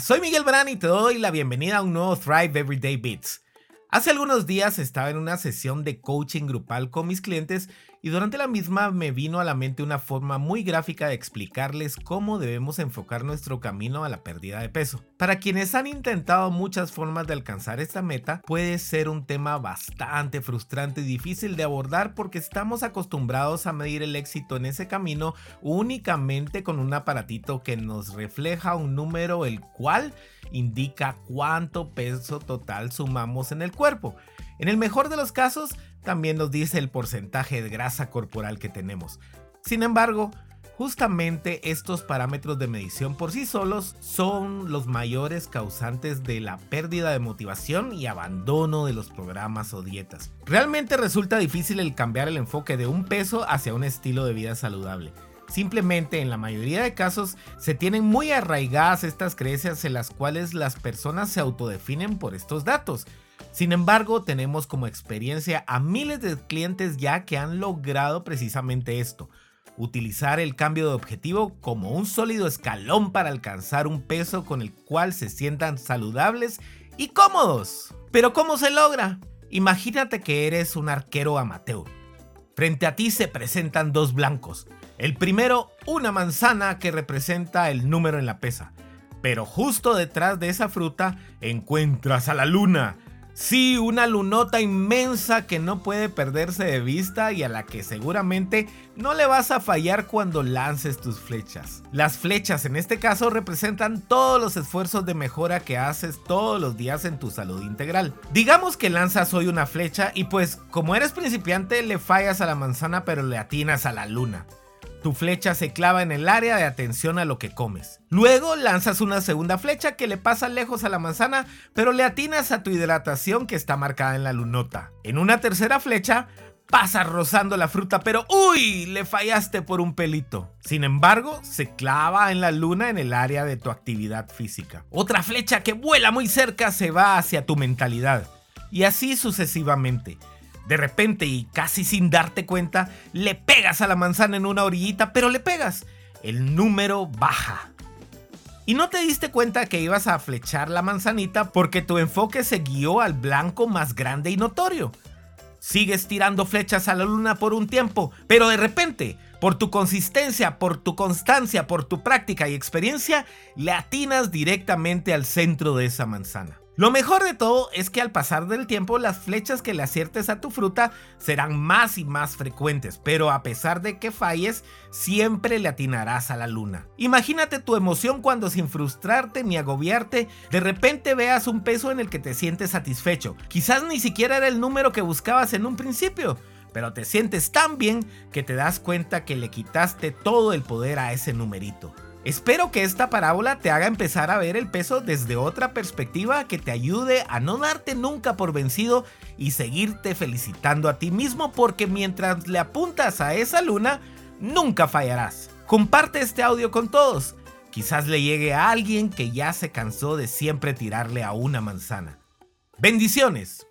Soy Miguel Brand y te doy la bienvenida a un nuevo Thrive Everyday Beats. Hace algunos días estaba en una sesión de coaching grupal con mis clientes y durante la misma me vino a la mente una forma muy gráfica de explicarles cómo debemos enfocar nuestro camino a la pérdida de peso. Para quienes han intentado muchas formas de alcanzar esta meta, puede ser un tema bastante frustrante y difícil de abordar porque estamos acostumbrados a medir el éxito en ese camino únicamente con un aparatito que nos refleja un número el cual indica cuánto peso total sumamos en el cuerpo. En el mejor de los casos, también nos dice el porcentaje de grasa corporal que tenemos. Sin embargo, justamente estos parámetros de medición por sí solos son los mayores causantes de la pérdida de motivación y abandono de los programas o dietas. Realmente resulta difícil el cambiar el enfoque de un peso hacia un estilo de vida saludable. Simplemente en la mayoría de casos se tienen muy arraigadas estas creencias en las cuales las personas se autodefinen por estos datos sin embargo, tenemos como experiencia a miles de clientes ya que han logrado precisamente esto, utilizar el cambio de objetivo como un sólido escalón para alcanzar un peso con el cual se sientan saludables y cómodos. Pero ¿cómo se logra? Imagínate que eres un arquero amateur. Frente a ti se presentan dos blancos. El primero, una manzana que representa el número en la pesa. Pero justo detrás de esa fruta encuentras a la luna, Sí, una lunota inmensa que no puede perderse de vista y a la que seguramente no le vas a fallar cuando lances tus flechas. Las flechas en este caso representan todos los esfuerzos de mejora que haces todos los días en tu salud integral. Digamos que lanzas hoy una flecha y pues como eres principiante le fallas a la manzana pero le atinas a la luna. Tu flecha se clava en el área de atención a lo que comes. Luego lanzas una segunda flecha que le pasa lejos a la manzana, pero le atinas a tu hidratación que está marcada en la lunota. En una tercera flecha, pasas rozando la fruta, pero ¡uy! Le fallaste por un pelito. Sin embargo, se clava en la luna en el área de tu actividad física. Otra flecha que vuela muy cerca se va hacia tu mentalidad. Y así sucesivamente. De repente y casi sin darte cuenta, le pegas a la manzana en una orillita, pero le pegas. El número baja. Y no te diste cuenta que ibas a flechar la manzanita porque tu enfoque se guió al blanco más grande y notorio. Sigues tirando flechas a la luna por un tiempo, pero de repente, por tu consistencia, por tu constancia, por tu práctica y experiencia, le atinas directamente al centro de esa manzana. Lo mejor de todo es que al pasar del tiempo las flechas que le aciertes a tu fruta serán más y más frecuentes, pero a pesar de que falles, siempre le atinarás a la luna. Imagínate tu emoción cuando sin frustrarte ni agobiarte, de repente veas un peso en el que te sientes satisfecho. Quizás ni siquiera era el número que buscabas en un principio, pero te sientes tan bien que te das cuenta que le quitaste todo el poder a ese numerito. Espero que esta parábola te haga empezar a ver el peso desde otra perspectiva que te ayude a no darte nunca por vencido y seguirte felicitando a ti mismo porque mientras le apuntas a esa luna, nunca fallarás. Comparte este audio con todos. Quizás le llegue a alguien que ya se cansó de siempre tirarle a una manzana. Bendiciones.